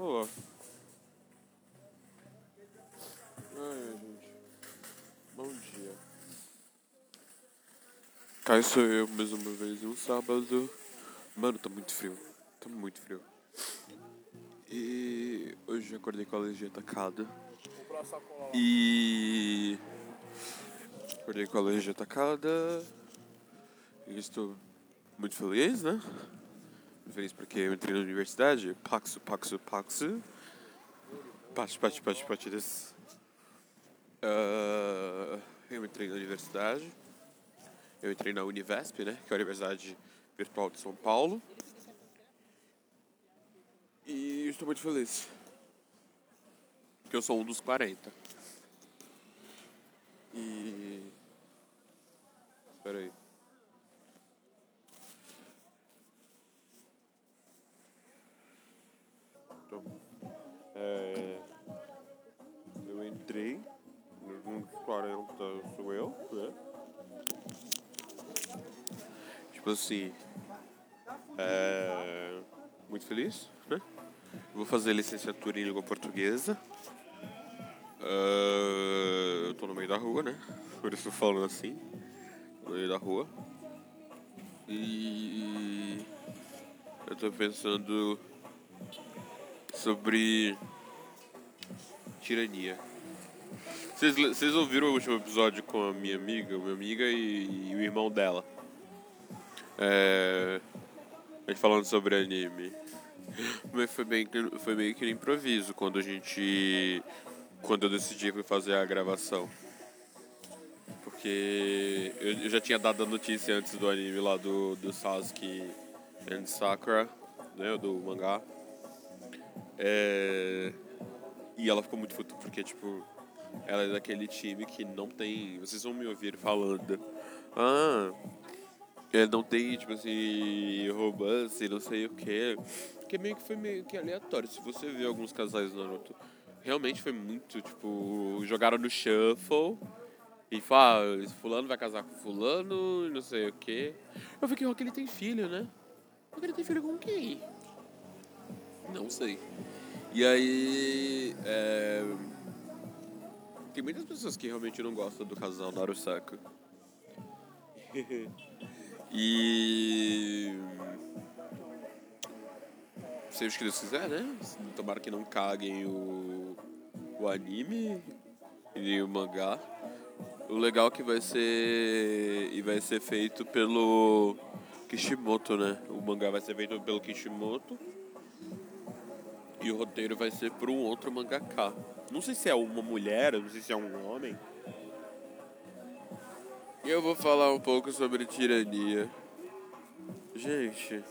Olá. Ai, gente. Bom dia. Cá sou eu mais uma vez um sábado. Mano, tá muito frio. Tá muito frio. E hoje eu acordei com a alergia atacada. E acordei com a alergia atacada. E estou muito feliz, né? Feliz porque eu entrei na universidade. Paxo, paxo, paxo. Pati, pati, pati, pati desse. Uh, eu entrei na universidade. Eu entrei na Univesp, né? Que é a Universidade Virtual de São Paulo. E estou muito feliz. Porque eu sou um dos 40. E. Espera aí. Dos 40 sou eu, né? Tipo assim, é, muito feliz, né? Vou fazer licenciatura em língua portuguesa. Uh, eu tô no meio da rua, né? Por isso falando assim, no meio da rua. E eu tô pensando sobre tirania. Vocês ouviram o último episódio com a minha amiga, minha amiga e, e o irmão dela? É, a gente falando sobre anime. Mas foi, bem, foi meio que no improviso quando a gente. Quando eu decidi fazer a gravação. Porque eu, já tinha dado a notícia antes do anime lá do, do Sasuke and Sakura, né? Do mangá. É... E ela ficou muito puta, porque, tipo, ela é daquele time que não tem. Vocês vão me ouvir falando. Ah, ele não tem, tipo assim, romance, não sei o que. Que meio que foi meio que aleatório. Se você ver alguns casais do Naruto, realmente foi muito, tipo, jogaram no shuffle. E fala, ah, fulano vai casar com fulano, não sei o que. Eu fiquei, que ele tem filho, né? ele tem filho com quem? Não sei. E aí. É... Tem muitas pessoas que realmente não gostam do casal Narusaka. e. Seja o que Deus quiser, né? Tomara que não caguem o, o anime e nem o mangá. O legal é que vai ser. E vai ser feito pelo Kishimoto, né? O mangá vai ser feito pelo Kishimoto. E o roteiro vai ser por um outro mangaka. Não sei se é uma mulher, não sei se é um homem. Eu vou falar um pouco sobre tirania. Gente,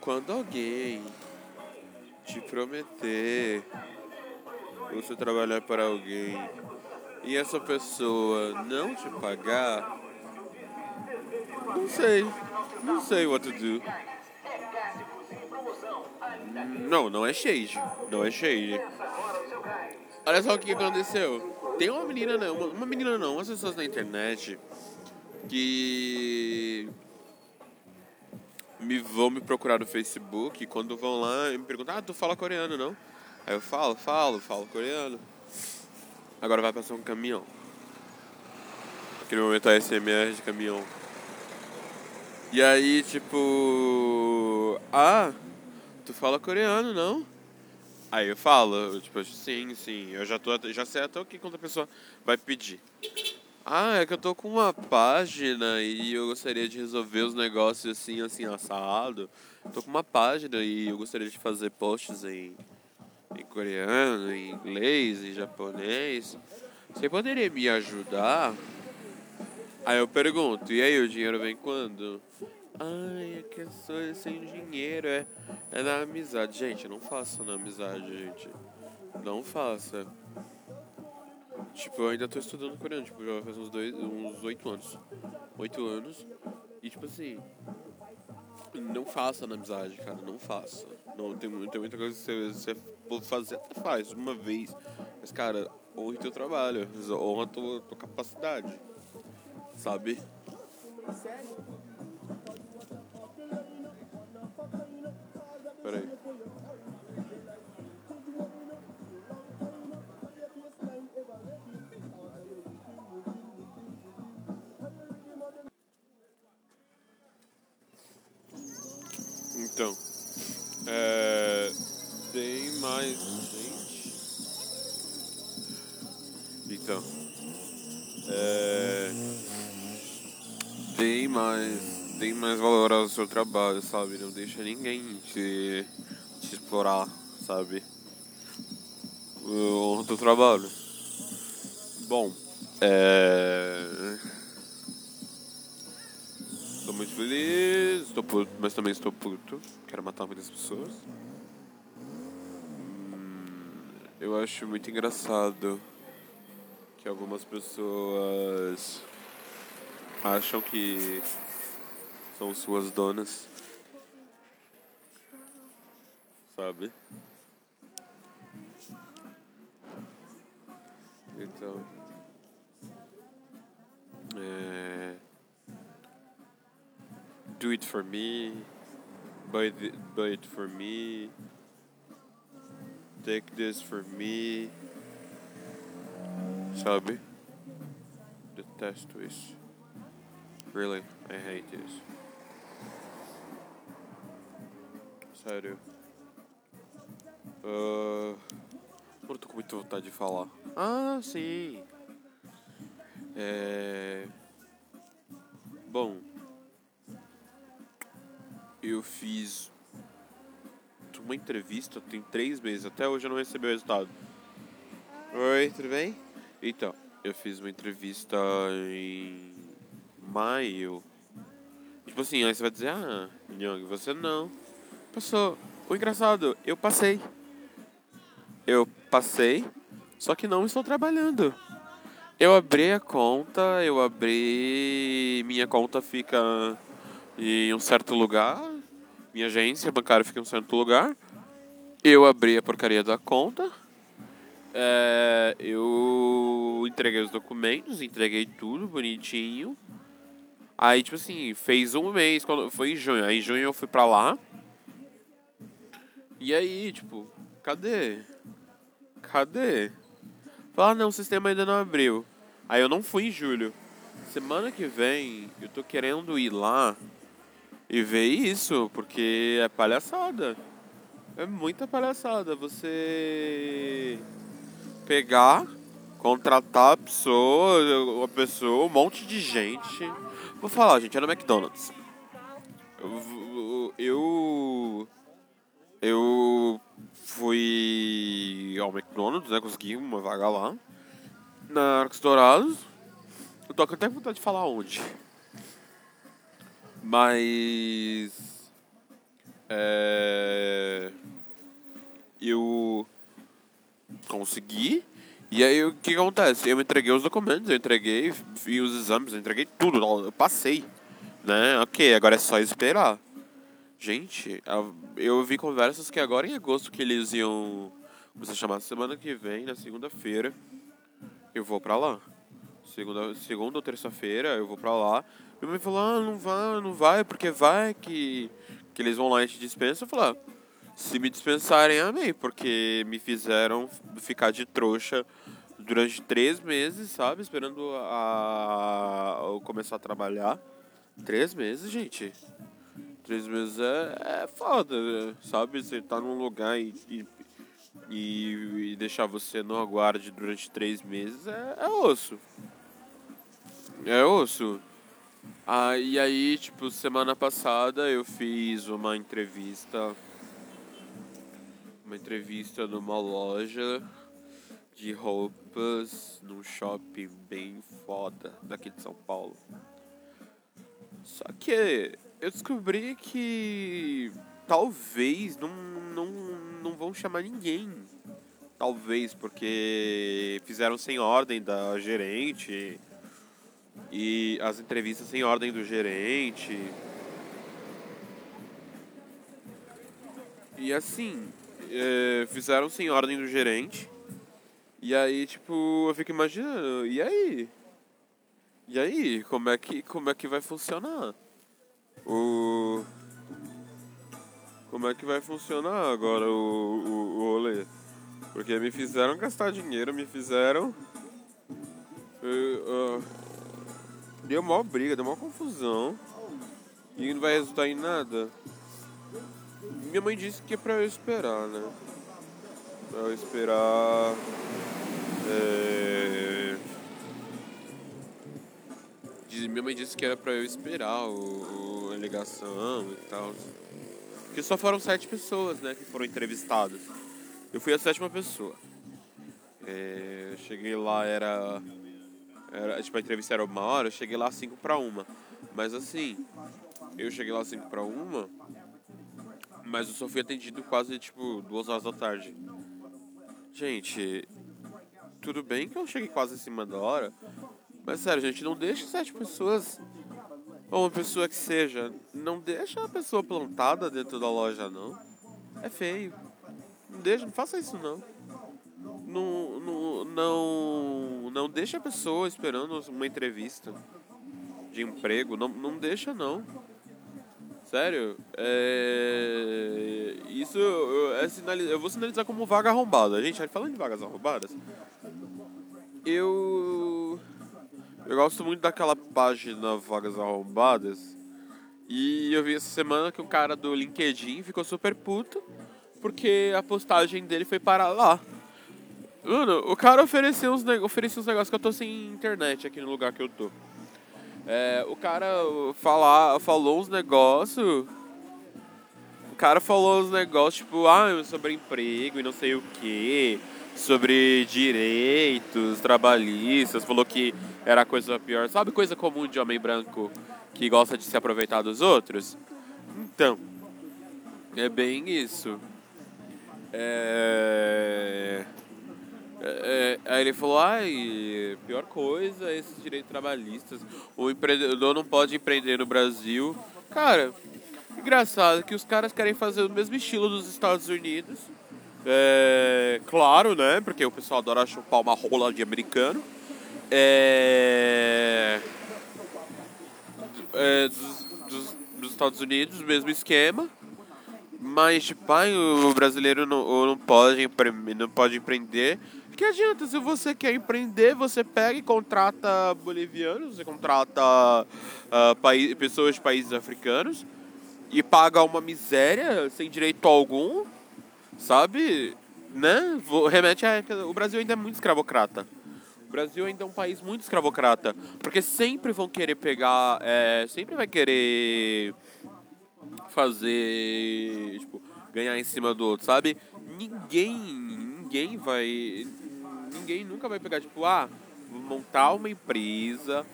quando alguém te prometer você trabalhar para alguém e essa pessoa não te pagar, não sei, não sei what to do. Não, não é shade. Não é shade. Olha só o que aconteceu. Tem uma menina, não, uma, uma menina não, umas pessoas na internet que me vão me procurar no Facebook e quando vão lá me perguntam, ah, tu fala coreano, não? Aí eu falo, falo, falo coreano. Agora vai passar um caminhão. Aquele momento a SMR de caminhão. E aí, tipo. Ah, tu fala coreano, não? Aí eu falo, tipo, sim, sim, eu já, tô, já sei até o que quando a pessoa vai pedir. Ah, é que eu tô com uma página e eu gostaria de resolver os negócios assim, assim, assado. Tô com uma página e eu gostaria de fazer posts em, em coreano, em inglês, em japonês. Você poderia me ajudar? Aí eu pergunto, e aí o dinheiro vem quando? Ai, é que eu sou sem dinheiro, é, é na amizade. Gente, não faça na amizade, gente. Não faça. Tipo, eu ainda tô estudando coreano, tipo, já faz uns dois, uns oito anos. Oito anos. E tipo assim, não faça na amizade, cara, não faça. Não, tem, tem muita coisa que você, você fazer, até faz uma vez. Mas, cara, honre teu trabalho, honra tua, tua capacidade. Sabe? Sério? Peraí. Então, é, tem mais gente. Então, é, tem mais Dei mais valor ao seu trabalho, sabe? Não deixa ninguém te, te explorar, sabe? O teu trabalho. Bom, é. Estou muito feliz, estou puto, mas também estou puto. Quero matar muitas pessoas. Hum, eu acho muito engraçado que algumas pessoas acham que são suas donas. Sabe? Então. É, do it for me. Buy, the, buy it for me. Take this for me. Sabe? Detesto isso. Really, I hate this. Sério. Uh, eu tô com muita vontade de falar. Ah, sim. É... Bom, eu fiz uma entrevista tem três meses, até hoje eu não recebi o resultado. Oi, tudo bem? Então, eu fiz uma entrevista em maio. Tipo assim, aí você vai dizer, ah, Young, você não. Passou. O engraçado, eu passei. Eu passei, só que não estou trabalhando. Eu abri a conta, eu abri. Minha conta fica em um certo lugar. Minha agência bancária fica em um certo lugar. Eu abri a porcaria da conta. É, eu entreguei os documentos, entreguei tudo bonitinho. Aí, tipo assim, fez um mês, quando foi em junho. Aí em junho eu fui pra lá. E aí, tipo, cadê? Cadê? Falar, não, o sistema ainda não abriu. Aí eu não fui em julho. Semana que vem eu tô querendo ir lá e ver isso, porque é palhaçada. É muita palhaçada. Você pegar, contratar a pessoa, a pessoa, um monte de gente. Vou falar, gente, é no McDonald's. Eu, eu, eu fui ao McDonald's, né? Consegui uma vaga lá. Na Arcos Dourados. Eu tô até com vontade de falar onde. Mas. É, eu consegui. E aí o que acontece? Eu entreguei os documentos, eu entreguei os exames, eu entreguei tudo, eu passei. Né? Ok, agora é só esperar. Gente, eu vi conversas que agora em agosto que eles iam começar a chamar semana que vem, na segunda-feira, eu vou pra lá. Segunda, segunda ou terça-feira eu vou pra lá. Minha mãe falou, ah, não vai, não vai, porque vai que, que eles vão lá e te dispensam. Eu falei, ah, se me dispensarem, amei, porque me fizeram ficar de trouxa durante três meses, sabe? Esperando a, a começar a trabalhar. Três meses, gente. Três meses é, é foda, sabe? Você tá num lugar e, e, e, deixar você no aguarde durante três meses é, é osso. É osso. Ah, e aí, tipo, semana passada eu fiz uma entrevista. Uma entrevista numa loja de roupas num shopping bem foda daqui de São Paulo. Só que eu descobri que talvez não, não, não vão chamar ninguém. Talvez porque fizeram sem ordem da gerente e as entrevistas sem ordem do gerente. E assim, é, fizeram sem ordem do gerente. E aí, tipo, eu fico imaginando, e aí? E aí, como é que, como é que vai funcionar? O. Como é que vai funcionar agora o, o, o rolê? Porque me fizeram gastar dinheiro, me fizeram. Uh, deu maior briga, deu maior confusão. E não vai resultar em nada. Minha mãe disse que é pra eu esperar, né? pra eu esperar. É... Minha mãe disse que era pra eu esperar o, ligação e tal. Porque só foram sete pessoas, né, que foram entrevistadas. Eu fui a sétima pessoa. É, cheguei lá, era, era. Tipo, a entrevista era uma hora, eu cheguei lá cinco para uma. Mas assim, eu cheguei lá cinco para uma, mas eu só fui atendido quase, tipo, duas horas da tarde. Gente, tudo bem que eu cheguei quase em cima da hora, mas sério, gente, não deixa sete pessoas, ou uma pessoa que seja, não deixa a pessoa plantada dentro da loja, não. É feio. Não deixa, não faça isso não. Não, não, não, não deixa a pessoa esperando uma entrevista de emprego. Não, não deixa não. Sério, é... isso é sinaliz... eu vou sinalizar como vaga arrombada. Gente, falando de vagas arrombadas, eu eu gosto muito daquela página Vagas Arrombadas. E eu vi essa semana que o cara do LinkedIn ficou super puto porque a postagem dele foi parar lá. Mano, o cara ofereceu uns, ofereceu uns negócios que eu tô sem internet aqui no lugar que eu tô. É, o cara falar, falou uns negócios. O cara falou uns negócios tipo, ah, sobre emprego e não sei o que. Sobre direitos trabalhistas. Falou que era coisa pior. Sabe coisa comum de homem branco que gosta de se aproveitar dos outros? Então, é bem isso. É... É, aí ele falou, ai, pior coisa é esses direitos trabalhistas. O empreendedor não pode empreender no Brasil. Cara, engraçado que os caras querem fazer o mesmo estilo dos Estados Unidos. É, claro, né? Porque o pessoal adora chupar uma rola de americano. É, é dos, dos, dos Estados Unidos, mesmo esquema. Mas, tipo, o brasileiro não, não, pode, não pode empreender que adianta? Se você quer empreender, você pega e contrata bolivianos, você contrata uh, pessoas de países africanos e paga uma miséria sem direito algum, sabe? Né? Remete a. O Brasil ainda é muito escravocrata. O Brasil ainda é um país muito escravocrata. Porque sempre vão querer pegar. É, sempre vai querer fazer. Tipo, ganhar em cima do outro, sabe? Ninguém. Ninguém vai ninguém nunca vai pegar, tipo, ah, vou montar uma empresa,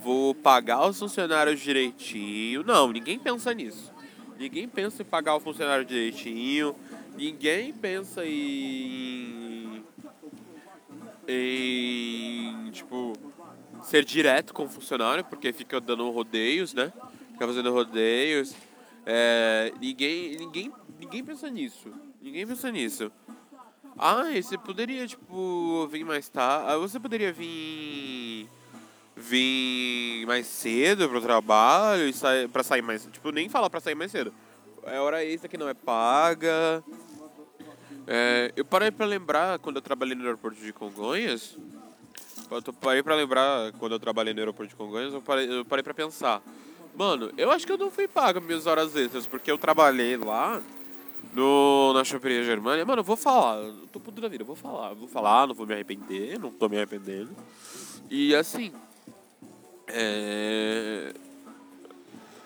vou pagar os funcionários direitinho. Não, ninguém pensa nisso. Ninguém pensa em pagar o funcionário direitinho. Ninguém pensa em. em. tipo. ser direto com o funcionário, porque fica dando rodeios, né? Fica fazendo rodeios. É, ninguém, ninguém, ninguém pensa nisso. Ninguém pensa nisso. Ah, você poderia, tipo, vir mais tarde. Ah, você poderia vir. vir mais cedo pro trabalho e pra sair mais. Tipo, nem falar pra sair mais cedo. É hora extra que não é paga. É, eu parei pra lembrar quando eu trabalhei no aeroporto de Congonhas. Eu parei pra lembrar quando eu trabalhei no aeroporto de Congonhas, eu parei, eu pra pensar. Mano, eu acho que eu não fui pago minhas horas extras, porque eu trabalhei lá no, na Choperia Germânia, mano, eu vou falar, eu tô puto da vida, eu vou falar, vou falar, não vou me arrepender, não tô me arrependendo. E assim, é...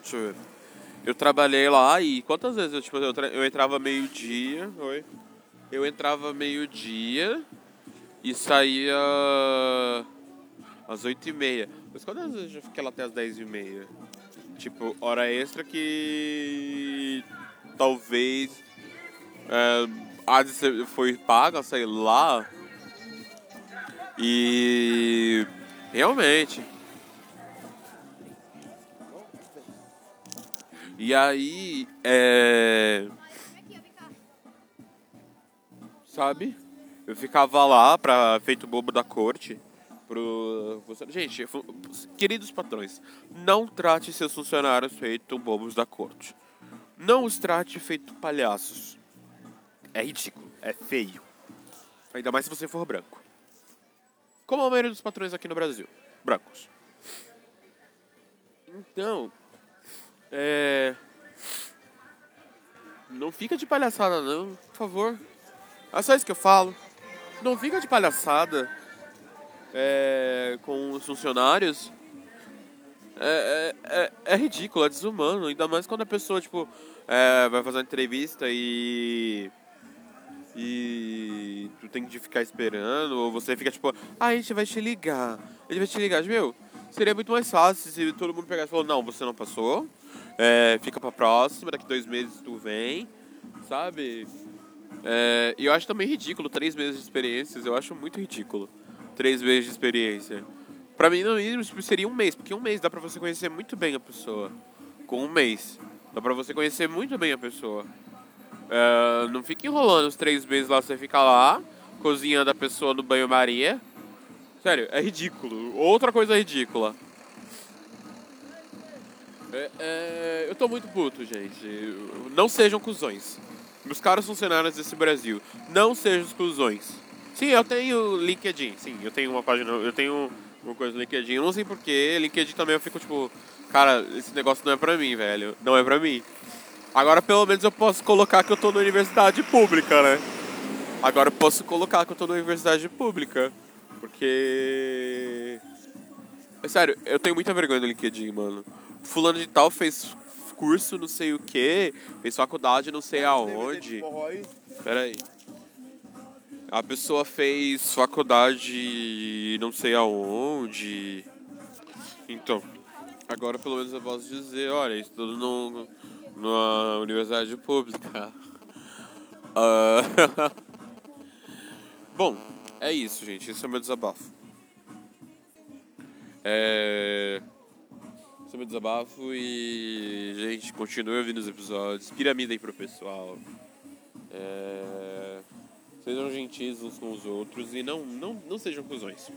Deixa eu ver. Eu trabalhei lá e quantas vezes eu, tipo, eu, eu entrava meio-dia, oi? Eu entrava meio-dia e saía às oito e meia. Mas quantas vezes eu fiquei lá até às dez e meia? Tipo, hora extra que talvez é, foi paga, sei lá. E realmente. E aí, é, sabe? Eu ficava lá pra feito bobo da corte. Pro, gente, queridos patrões, não trate seus funcionários feito bobos da corte. Não os trate feito palhaços. É ridículo, é feio. Ainda mais se você for branco. Como a maioria dos patrões aqui no Brasil, brancos. Então, é... Não fica de palhaçada não, por favor. É só isso que eu falo. Não fica de palhaçada é, com os funcionários. É, é, é, é ridículo, é desumano. Ainda mais quando a pessoa, tipo, é, vai fazer uma entrevista e. E tu tem que ficar esperando, ou você fica tipo, ah, a gente vai te ligar. Gente vai te ligar. Meu, seria muito mais fácil se todo mundo pegasse e falou, não, você não passou. É, fica pra próxima, daqui dois meses tu vem, sabe? É, e eu acho também ridículo, três meses de experiências, eu acho muito ridículo. Três meses de experiência. Pra mim, no mínimo, tipo, seria um mês, porque um mês dá pra você conhecer muito bem a pessoa. Com um mês. Dá pra você conhecer muito bem a pessoa. É, não fica enrolando os três meses lá, você fica lá, cozinhando a pessoa no banho-maria. Sério, é ridículo. Outra coisa ridícula. É, é, eu tô muito puto, gente. Não sejam cuzões. Meus caros funcionários desse Brasil, não sejam cuzões. Sim, eu tenho LinkedIn. Sim, eu tenho uma página. Eu tenho uma coisa no LinkedIn. Eu não sei porquê. LinkedIn também eu fico tipo, cara, esse negócio não é pra mim, velho. Não é pra mim. Agora pelo menos eu posso colocar que eu tô na universidade pública, né? Agora eu posso colocar que eu tô na universidade pública. Porque. É sério, eu tenho muita vergonha do LinkedIn, mano. Fulano de tal fez curso não sei o que, fez faculdade não sei aonde. Pera aí. A pessoa fez faculdade não sei aonde. Então, agora pelo menos eu posso dizer, olha, estudo no, numa universidade pública. Uh... Bom, é isso, gente. Esse é o meu desabafo. É... É o desabafo e, gente, continue ouvindo os episódios. Piramida aí pro pessoal. É... Sejam gentis uns com os outros e não, não, não sejam cuzões.